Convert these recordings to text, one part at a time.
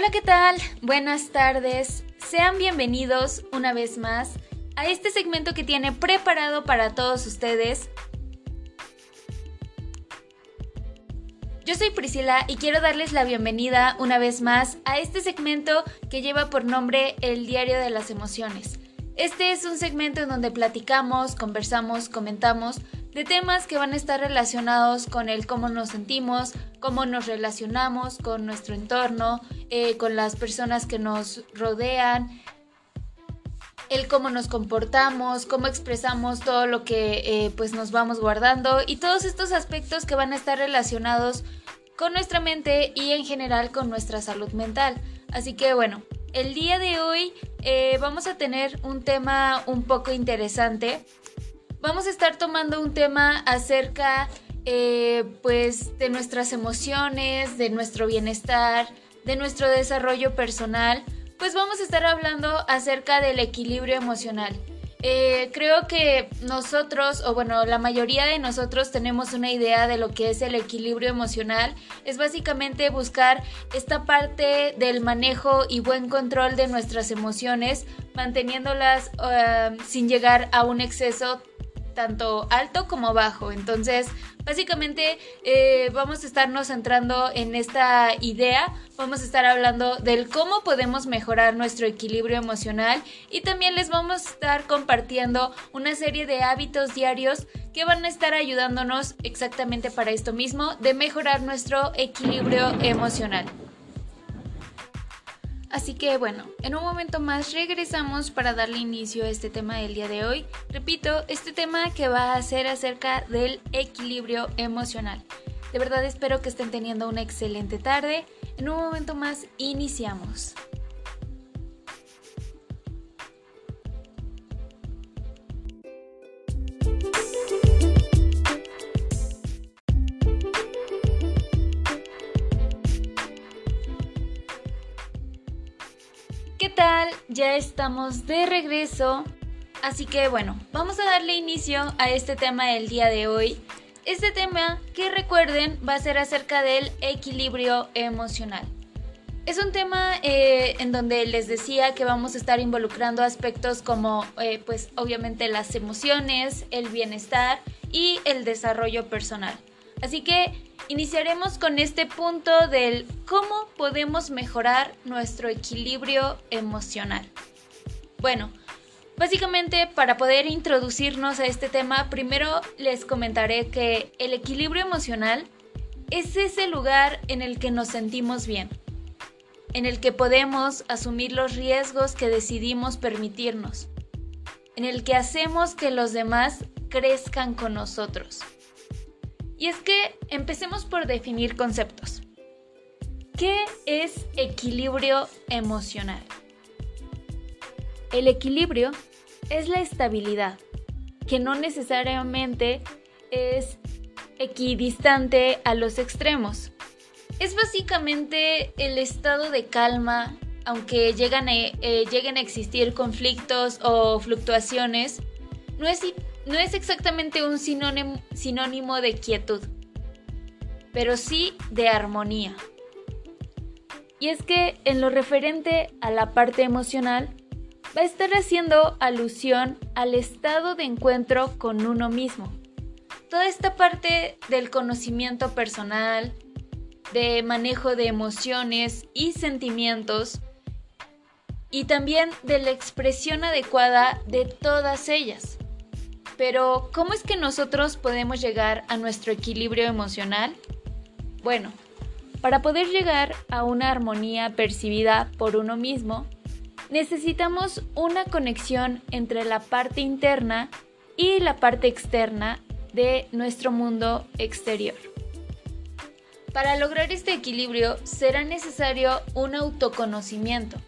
Hola, ¿qué tal? Buenas tardes. Sean bienvenidos una vez más a este segmento que tiene preparado para todos ustedes. Yo soy Priscila y quiero darles la bienvenida una vez más a este segmento que lleva por nombre El Diario de las Emociones. Este es un segmento en donde platicamos, conversamos, comentamos de temas que van a estar relacionados con el cómo nos sentimos, cómo nos relacionamos con nuestro entorno, eh, con las personas que nos rodean, el cómo nos comportamos, cómo expresamos todo lo que eh, pues nos vamos guardando y todos estos aspectos que van a estar relacionados con nuestra mente y en general con nuestra salud mental. Así que bueno, el día de hoy eh, vamos a tener un tema un poco interesante vamos a estar tomando un tema acerca eh, pues de nuestras emociones, de nuestro bienestar, de nuestro desarrollo personal, pues vamos a estar hablando acerca del equilibrio emocional. Eh, creo que nosotros, o bueno, la mayoría de nosotros tenemos una idea de lo que es el equilibrio emocional. Es básicamente buscar esta parte del manejo y buen control de nuestras emociones, manteniéndolas eh, sin llegar a un exceso tanto alto como bajo. Entonces, básicamente eh, vamos a estarnos centrando en esta idea, vamos a estar hablando del cómo podemos mejorar nuestro equilibrio emocional y también les vamos a estar compartiendo una serie de hábitos diarios que van a estar ayudándonos exactamente para esto mismo, de mejorar nuestro equilibrio emocional. Así que bueno, en un momento más regresamos para darle inicio a este tema del día de hoy. Repito, este tema que va a ser acerca del equilibrio emocional. De verdad espero que estén teniendo una excelente tarde. En un momento más iniciamos. Ya estamos de regreso. Así que bueno, vamos a darle inicio a este tema del día de hoy. Este tema que recuerden va a ser acerca del equilibrio emocional. Es un tema eh, en donde les decía que vamos a estar involucrando aspectos como eh, pues obviamente las emociones, el bienestar y el desarrollo personal. Así que iniciaremos con este punto del cómo podemos mejorar nuestro equilibrio emocional. Bueno, básicamente para poder introducirnos a este tema, primero les comentaré que el equilibrio emocional es ese lugar en el que nos sentimos bien, en el que podemos asumir los riesgos que decidimos permitirnos, en el que hacemos que los demás crezcan con nosotros. Y es que empecemos por definir conceptos. ¿Qué es equilibrio emocional? El equilibrio es la estabilidad, que no necesariamente es equidistante a los extremos. Es básicamente el estado de calma, aunque eh, lleguen a existir conflictos o fluctuaciones, no es no es exactamente un sinónimo, de quietud, pero sí de armonía. Y es que en lo referente a la parte emocional, va a estar haciendo alusión al estado de encuentro con uno mismo. Toda esta parte del conocimiento personal, de manejo de emociones y sentimientos, y también de la expresión adecuada de todas ellas. Pero, ¿cómo es que nosotros podemos llegar a nuestro equilibrio emocional? Bueno, para poder llegar a una armonía percibida por uno mismo, necesitamos una conexión entre la parte interna y la parte externa de nuestro mundo exterior. Para lograr este equilibrio será necesario un autoconocimiento.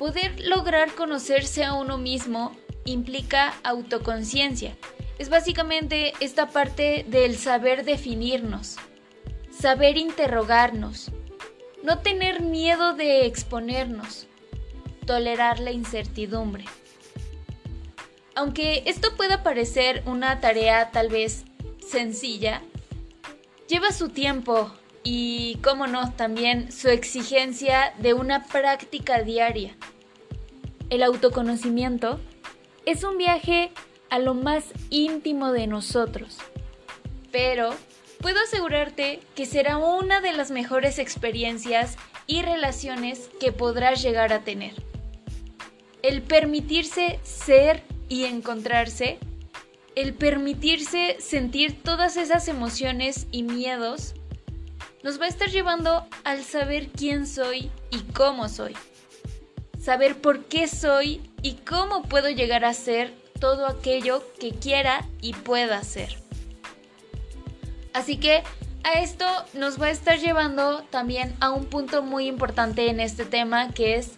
Poder lograr conocerse a uno mismo implica autoconciencia. Es básicamente esta parte del saber definirnos, saber interrogarnos, no tener miedo de exponernos, tolerar la incertidumbre. Aunque esto pueda parecer una tarea tal vez sencilla, lleva su tiempo y, cómo no, también su exigencia de una práctica diaria. El autoconocimiento es un viaje a lo más íntimo de nosotros, pero puedo asegurarte que será una de las mejores experiencias y relaciones que podrás llegar a tener. El permitirse ser y encontrarse, el permitirse sentir todas esas emociones y miedos, nos va a estar llevando al saber quién soy y cómo soy. Saber por qué soy y cómo puedo llegar a ser todo aquello que quiera y pueda ser. Así que a esto nos va a estar llevando también a un punto muy importante en este tema que es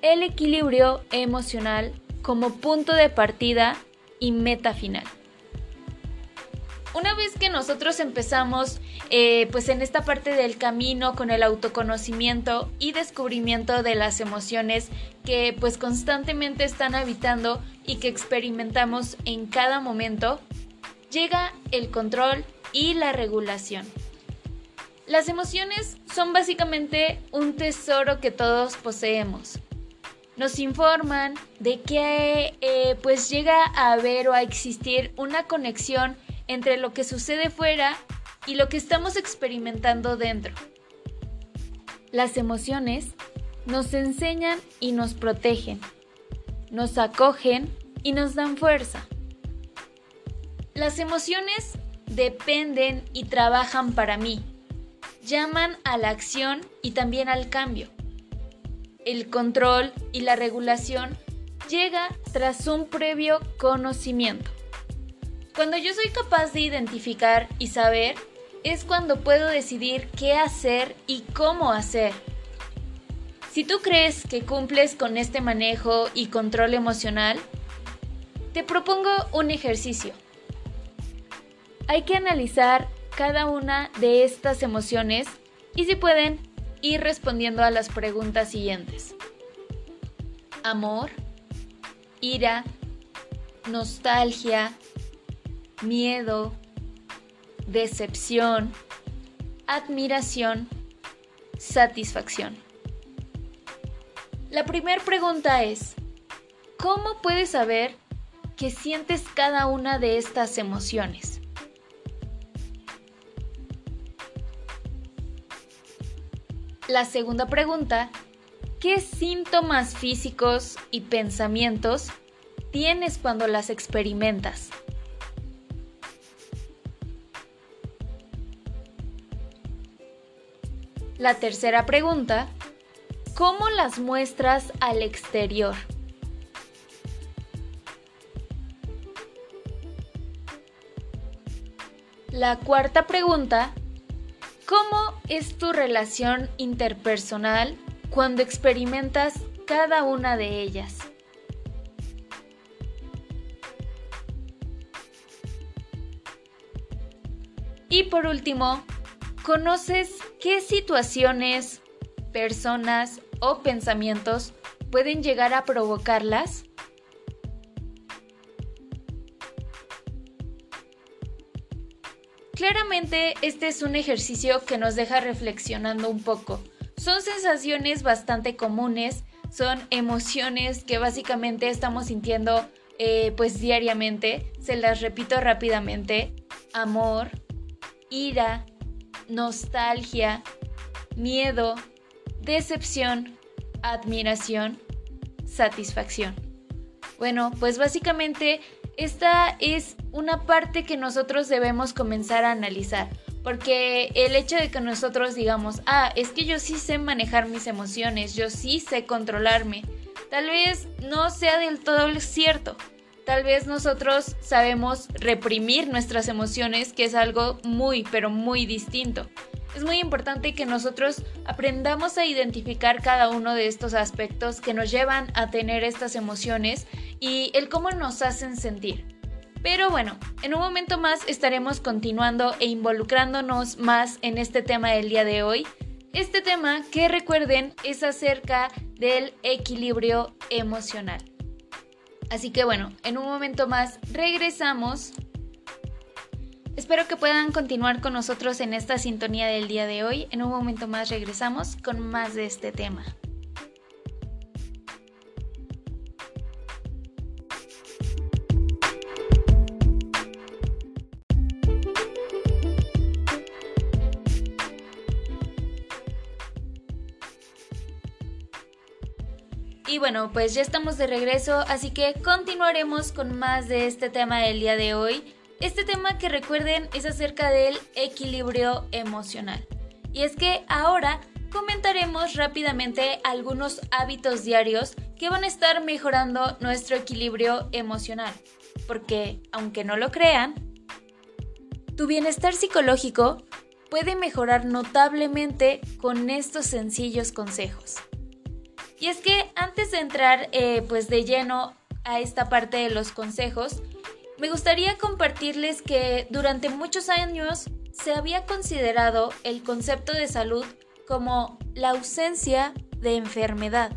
el equilibrio emocional como punto de partida y meta final. Una vez que nosotros empezamos eh, pues en esta parte del camino con el autoconocimiento y descubrimiento de las emociones que pues constantemente están habitando y que experimentamos en cada momento, llega el control y la regulación. Las emociones son básicamente un tesoro que todos poseemos. Nos informan de que eh, pues llega a haber o a existir una conexión entre lo que sucede fuera y lo que estamos experimentando dentro. Las emociones nos enseñan y nos protegen, nos acogen y nos dan fuerza. Las emociones dependen y trabajan para mí. Llaman a la acción y también al cambio. El control y la regulación llega tras un previo conocimiento. Cuando yo soy capaz de identificar y saber, es cuando puedo decidir qué hacer y cómo hacer. Si tú crees que cumples con este manejo y control emocional, te propongo un ejercicio hay que analizar cada una de estas emociones y si pueden ir respondiendo a las preguntas siguientes. Amor, ira, nostalgia, miedo, decepción, admiración, satisfacción. La primera pregunta es, ¿cómo puedes saber que sientes cada una de estas emociones? La segunda pregunta, ¿qué síntomas físicos y pensamientos tienes cuando las experimentas? La tercera pregunta, ¿cómo las muestras al exterior? La cuarta pregunta, ¿Cómo es tu relación interpersonal cuando experimentas cada una de ellas? Y por último, ¿conoces qué situaciones, personas o pensamientos pueden llegar a provocarlas? Claramente este es un ejercicio que nos deja reflexionando un poco. Son sensaciones bastante comunes, son emociones que básicamente estamos sintiendo eh, pues diariamente. Se las repito rápidamente. Amor, ira, nostalgia, miedo, decepción, admiración, satisfacción. Bueno, pues básicamente esta es una parte que nosotros debemos comenzar a analizar. Porque el hecho de que nosotros digamos, ah, es que yo sí sé manejar mis emociones, yo sí sé controlarme, tal vez no sea del todo cierto. Tal vez nosotros sabemos reprimir nuestras emociones, que es algo muy, pero muy distinto. Es muy importante que nosotros aprendamos a identificar cada uno de estos aspectos que nos llevan a tener estas emociones y el cómo nos hacen sentir. Pero bueno, en un momento más estaremos continuando e involucrándonos más en este tema del día de hoy. Este tema que recuerden es acerca del equilibrio emocional. Así que bueno, en un momento más regresamos Espero que puedan continuar con nosotros en esta sintonía del día de hoy. En un momento más regresamos con más de este tema. Y bueno, pues ya estamos de regreso, así que continuaremos con más de este tema del día de hoy. Este tema que recuerden es acerca del equilibrio emocional. Y es que ahora comentaremos rápidamente algunos hábitos diarios que van a estar mejorando nuestro equilibrio emocional. Porque, aunque no lo crean, tu bienestar psicológico puede mejorar notablemente con estos sencillos consejos. Y es que antes de entrar eh, pues de lleno a esta parte de los consejos, me gustaría compartirles que durante muchos años se había considerado el concepto de salud como la ausencia de enfermedad.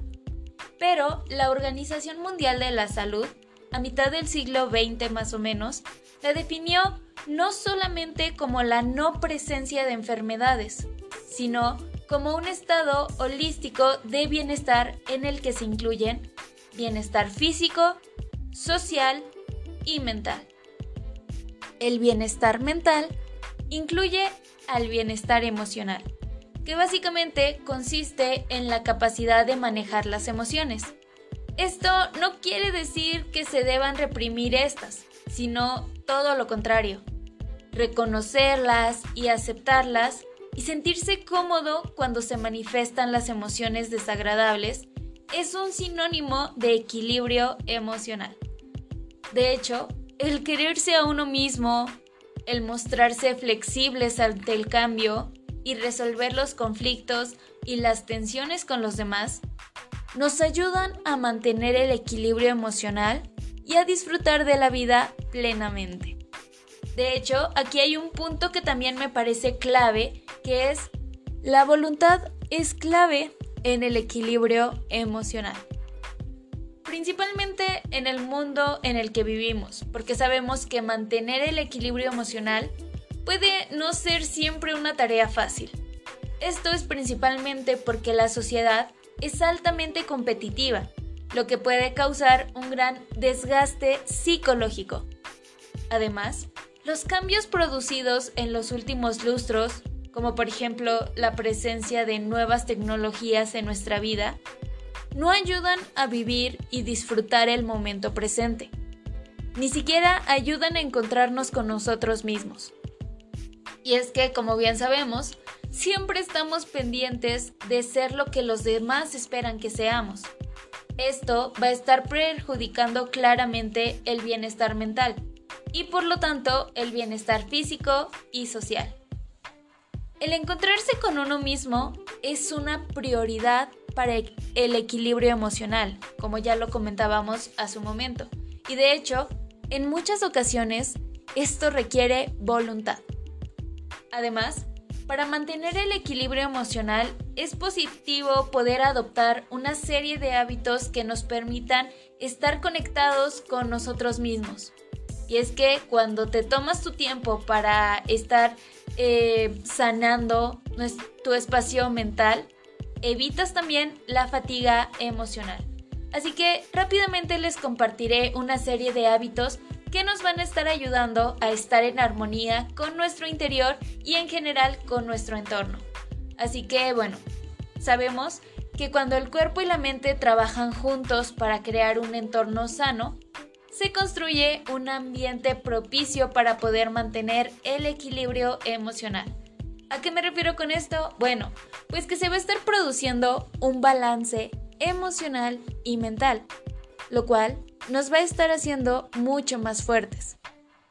Pero la Organización Mundial de la Salud, a mitad del siglo XX más o menos, la definió no solamente como la no presencia de enfermedades, sino como un estado holístico de bienestar en el que se incluyen bienestar físico, social, y mental. El bienestar mental incluye al bienestar emocional, que básicamente consiste en la capacidad de manejar las emociones. Esto no quiere decir que se deban reprimir estas, sino todo lo contrario. Reconocerlas y aceptarlas y sentirse cómodo cuando se manifiestan las emociones desagradables es un sinónimo de equilibrio emocional. De hecho, el quererse a uno mismo, el mostrarse flexibles ante el cambio y resolver los conflictos y las tensiones con los demás, nos ayudan a mantener el equilibrio emocional y a disfrutar de la vida plenamente. De hecho, aquí hay un punto que también me parece clave, que es la voluntad es clave en el equilibrio emocional principalmente en el mundo en el que vivimos, porque sabemos que mantener el equilibrio emocional puede no ser siempre una tarea fácil. Esto es principalmente porque la sociedad es altamente competitiva, lo que puede causar un gran desgaste psicológico. Además, los cambios producidos en los últimos lustros, como por ejemplo la presencia de nuevas tecnologías en nuestra vida, no ayudan a vivir y disfrutar el momento presente. Ni siquiera ayudan a encontrarnos con nosotros mismos. Y es que, como bien sabemos, siempre estamos pendientes de ser lo que los demás esperan que seamos. Esto va a estar perjudicando claramente el bienestar mental y por lo tanto el bienestar físico y social. El encontrarse con uno mismo es una prioridad para el equilibrio emocional, como ya lo comentábamos hace un momento. Y de hecho, en muchas ocasiones esto requiere voluntad. Además, para mantener el equilibrio emocional es positivo poder adoptar una serie de hábitos que nos permitan estar conectados con nosotros mismos. Y es que cuando te tomas tu tiempo para estar eh, sanando tu espacio mental, evitas también la fatiga emocional. Así que rápidamente les compartiré una serie de hábitos que nos van a estar ayudando a estar en armonía con nuestro interior y en general con nuestro entorno. Así que bueno, sabemos que cuando el cuerpo y la mente trabajan juntos para crear un entorno sano, se construye un ambiente propicio para poder mantener el equilibrio emocional. ¿A qué me refiero con esto? Bueno, pues que se va a estar produciendo un balance emocional y mental, lo cual nos va a estar haciendo mucho más fuertes.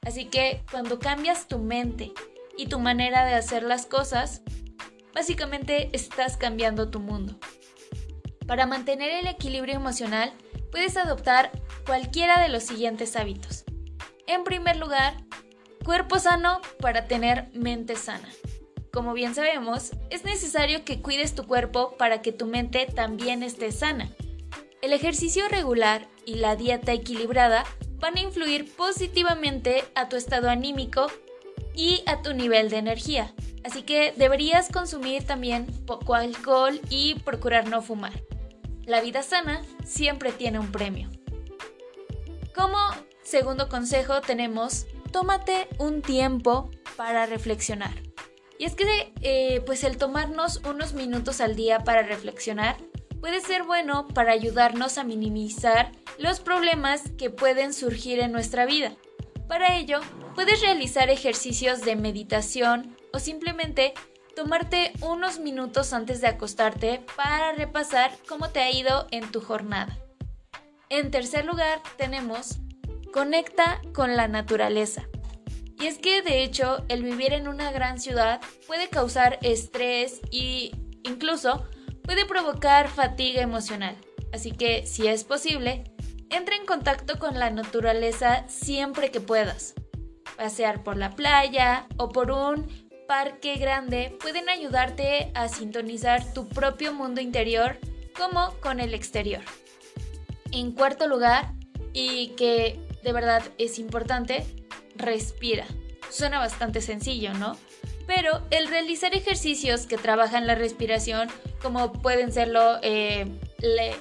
Así que cuando cambias tu mente y tu manera de hacer las cosas, básicamente estás cambiando tu mundo. Para mantener el equilibrio emocional, puedes adoptar cualquiera de los siguientes hábitos. En primer lugar, cuerpo sano para tener mente sana. Como bien sabemos, es necesario que cuides tu cuerpo para que tu mente también esté sana. El ejercicio regular y la dieta equilibrada van a influir positivamente a tu estado anímico y a tu nivel de energía. Así que deberías consumir también poco alcohol y procurar no fumar. La vida sana siempre tiene un premio. Como segundo consejo tenemos, tómate un tiempo para reflexionar. Y es que eh, pues el tomarnos unos minutos al día para reflexionar puede ser bueno para ayudarnos a minimizar los problemas que pueden surgir en nuestra vida. Para ello, puedes realizar ejercicios de meditación o simplemente tomarte unos minutos antes de acostarte para repasar cómo te ha ido en tu jornada. En tercer lugar tenemos conecta con la naturaleza. Y es que de hecho el vivir en una gran ciudad puede causar estrés e incluso puede provocar fatiga emocional. Así que si es posible, entra en contacto con la naturaleza siempre que puedas. Pasear por la playa o por un parque grande pueden ayudarte a sintonizar tu propio mundo interior como con el exterior. En cuarto lugar, y que de verdad es importante, respira. Suena bastante sencillo, ¿no? Pero el realizar ejercicios que trabajan la respiración, como pueden serlo eh,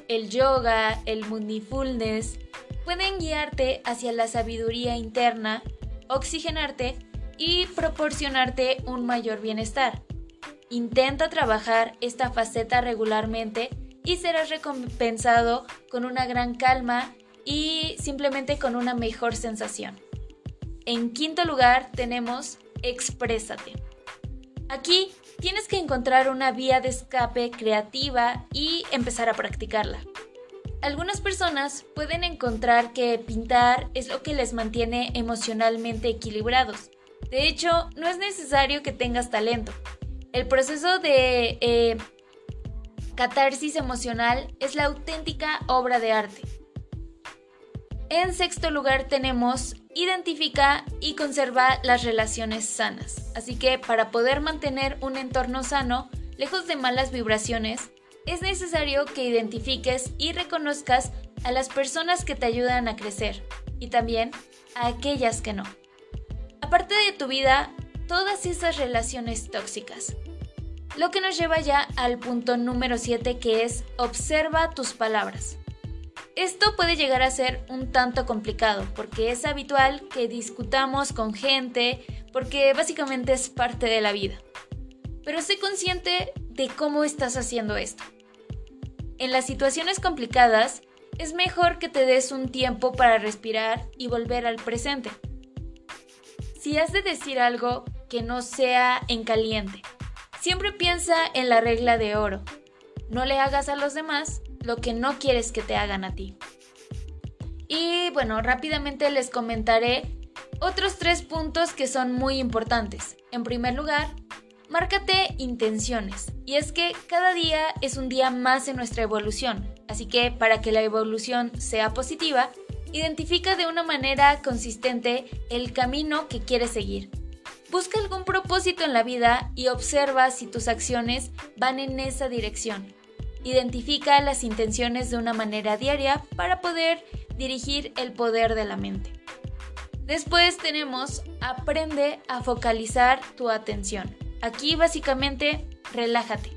el yoga, el mindfulness, pueden guiarte hacia la sabiduría interna, oxigenarte y proporcionarte un mayor bienestar. Intenta trabajar esta faceta regularmente y serás recompensado con una gran calma y simplemente con una mejor sensación. En quinto lugar tenemos exprésate. Aquí tienes que encontrar una vía de escape creativa y empezar a practicarla. Algunas personas pueden encontrar que pintar es lo que les mantiene emocionalmente equilibrados. De hecho, no es necesario que tengas talento. El proceso de eh, catarsis emocional es la auténtica obra de arte. En sexto lugar tenemos identifica y conserva las relaciones sanas. Así que para poder mantener un entorno sano, lejos de malas vibraciones, es necesario que identifiques y reconozcas a las personas que te ayudan a crecer y también a aquellas que no. Aparte de tu vida, todas esas relaciones tóxicas. Lo que nos lleva ya al punto número 7 que es observa tus palabras. Esto puede llegar a ser un tanto complicado porque es habitual que discutamos con gente porque básicamente es parte de la vida. Pero sé consciente de cómo estás haciendo esto. En las situaciones complicadas es mejor que te des un tiempo para respirar y volver al presente. Si has de decir algo que no sea en caliente, siempre piensa en la regla de oro. No le hagas a los demás lo que no quieres que te hagan a ti. Y bueno, rápidamente les comentaré otros tres puntos que son muy importantes. En primer lugar, márcate intenciones. Y es que cada día es un día más en nuestra evolución. Así que para que la evolución sea positiva, identifica de una manera consistente el camino que quieres seguir. Busca algún propósito en la vida y observa si tus acciones van en esa dirección. Identifica las intenciones de una manera diaria para poder dirigir el poder de la mente. Después tenemos aprende a focalizar tu atención. Aquí básicamente relájate.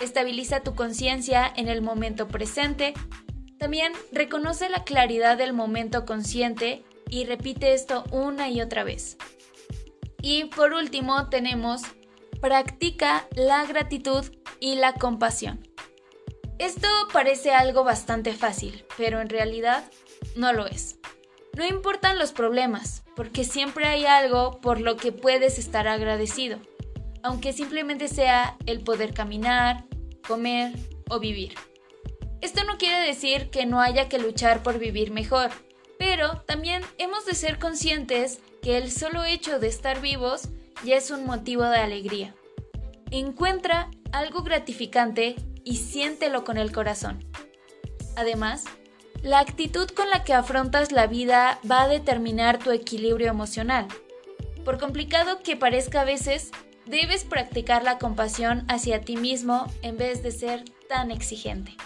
Estabiliza tu conciencia en el momento presente. También reconoce la claridad del momento consciente y repite esto una y otra vez. Y por último tenemos practica la gratitud y la compasión. Esto parece algo bastante fácil, pero en realidad no lo es. No importan los problemas, porque siempre hay algo por lo que puedes estar agradecido, aunque simplemente sea el poder caminar, comer o vivir. Esto no quiere decir que no haya que luchar por vivir mejor, pero también hemos de ser conscientes que el solo hecho de estar vivos ya es un motivo de alegría. Encuentra algo gratificante y siéntelo con el corazón. Además, la actitud con la que afrontas la vida va a determinar tu equilibrio emocional. Por complicado que parezca a veces, debes practicar la compasión hacia ti mismo en vez de ser tan exigente.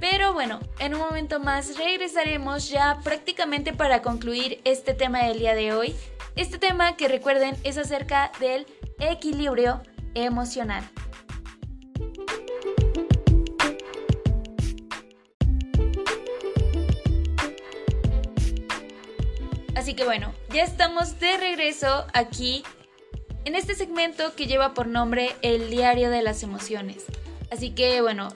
Pero bueno, en un momento más regresaremos ya prácticamente para concluir este tema del día de hoy Este tema que recuerden es acerca del equilibrio emocional. Así que bueno, ya estamos de regreso aquí en este segmento que lleva por nombre El diario de las emociones. Así que bueno,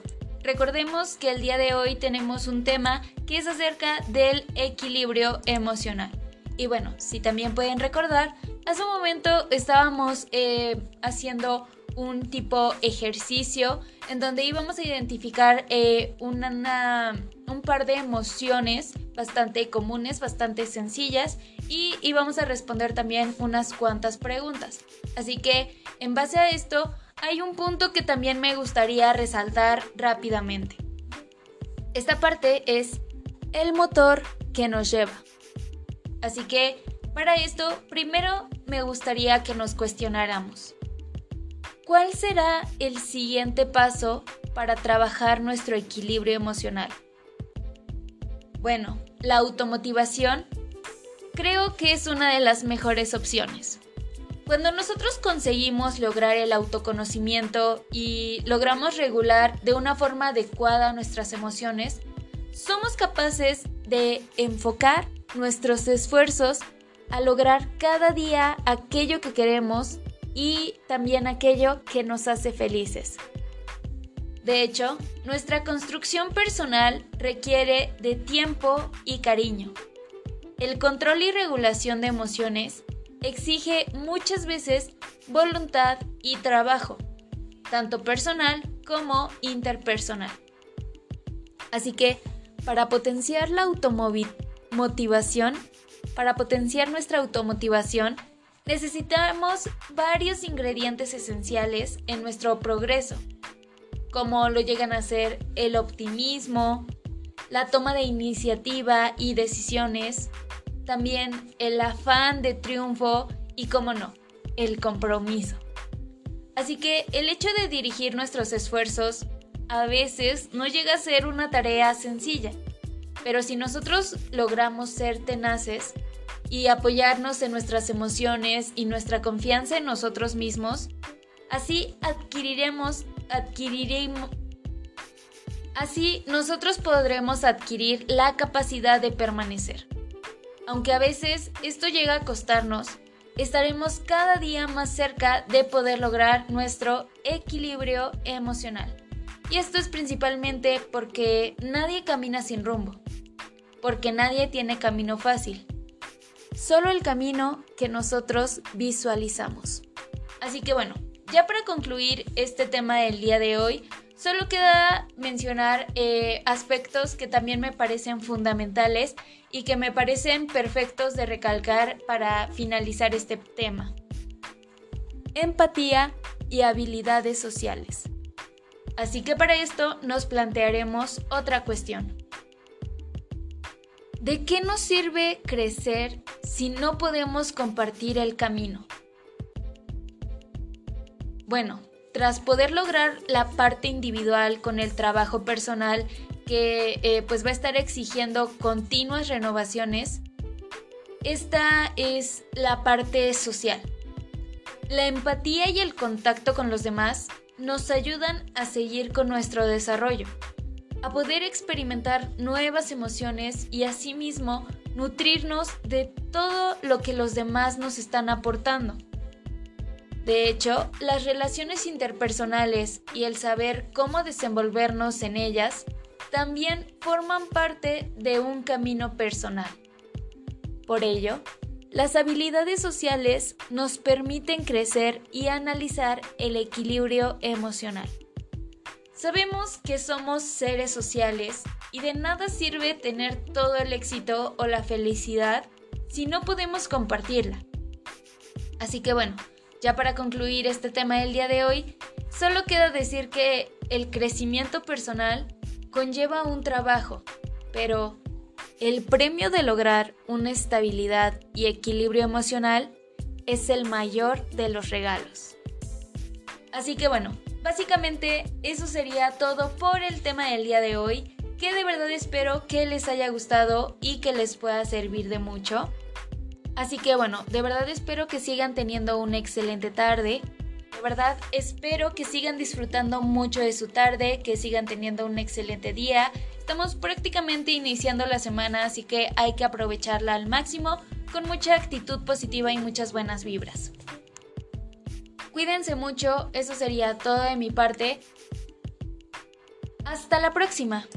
recordemos que el día de hoy tenemos un tema que es acerca del equilibrio emocional. Y bueno, si también pueden recordar, hace un momento estábamos eh, haciendo un tipo ejercicio en donde íbamos a identificar eh, una, un par de emociones bastante comunes, bastante sencillas y íbamos a responder también unas cuantas preguntas. Así que en base a esto hay un punto que también me gustaría resaltar rápidamente. Esta parte es el motor que nos lleva. Así que para esto primero me gustaría que nos cuestionáramos. ¿Cuál será el siguiente paso para trabajar nuestro equilibrio emocional? Bueno, la automotivación creo que es una de las mejores opciones. Cuando nosotros conseguimos lograr el autoconocimiento y logramos regular de una forma adecuada nuestras emociones, somos capaces de enfocar nuestros esfuerzos a lograr cada día aquello que queremos y también aquello que nos hace felices. De hecho, nuestra construcción personal requiere de tiempo y cariño. El control y regulación de emociones exige muchas veces voluntad y trabajo, tanto personal como interpersonal. Así que, para potenciar la automotivación, para potenciar nuestra automotivación, necesitamos varios ingredientes esenciales en nuestro progreso, como lo llegan a ser el optimismo, la toma de iniciativa y decisiones, también el afán de triunfo y, como no, el compromiso. Así que el hecho de dirigir nuestros esfuerzos a veces no llega a ser una tarea sencilla, pero si nosotros logramos ser tenaces, y apoyarnos en nuestras emociones y nuestra confianza en nosotros mismos, así adquiriremos, adquiriremos, así nosotros podremos adquirir la capacidad de permanecer. Aunque a veces esto llega a costarnos, estaremos cada día más cerca de poder lograr nuestro equilibrio emocional. Y esto es principalmente porque nadie camina sin rumbo, porque nadie tiene camino fácil solo el camino que nosotros visualizamos. Así que bueno, ya para concluir este tema del día de hoy, solo queda mencionar eh, aspectos que también me parecen fundamentales y que me parecen perfectos de recalcar para finalizar este tema. Empatía y habilidades sociales. Así que para esto nos plantearemos otra cuestión. ¿De qué nos sirve crecer si no podemos compartir el camino? Bueno, tras poder lograr la parte individual con el trabajo personal que eh, pues va a estar exigiendo continuas renovaciones, esta es la parte social. La empatía y el contacto con los demás nos ayudan a seguir con nuestro desarrollo a poder experimentar nuevas emociones y asimismo nutrirnos de todo lo que los demás nos están aportando. De hecho, las relaciones interpersonales y el saber cómo desenvolvernos en ellas también forman parte de un camino personal. Por ello, las habilidades sociales nos permiten crecer y analizar el equilibrio emocional. Sabemos que somos seres sociales y de nada sirve tener todo el éxito o la felicidad si no podemos compartirla. Así que bueno, ya para concluir este tema del día de hoy, solo queda decir que el crecimiento personal conlleva un trabajo, pero el premio de lograr una estabilidad y equilibrio emocional es el mayor de los regalos. Así que bueno, Básicamente eso sería todo por el tema del día de hoy, que de verdad espero que les haya gustado y que les pueda servir de mucho. Así que bueno, de verdad espero que sigan teniendo una excelente tarde. De verdad espero que sigan disfrutando mucho de su tarde, que sigan teniendo un excelente día. Estamos prácticamente iniciando la semana, así que hay que aprovecharla al máximo con mucha actitud positiva y muchas buenas vibras. Cuídense mucho, eso sería todo de mi parte. Hasta la próxima.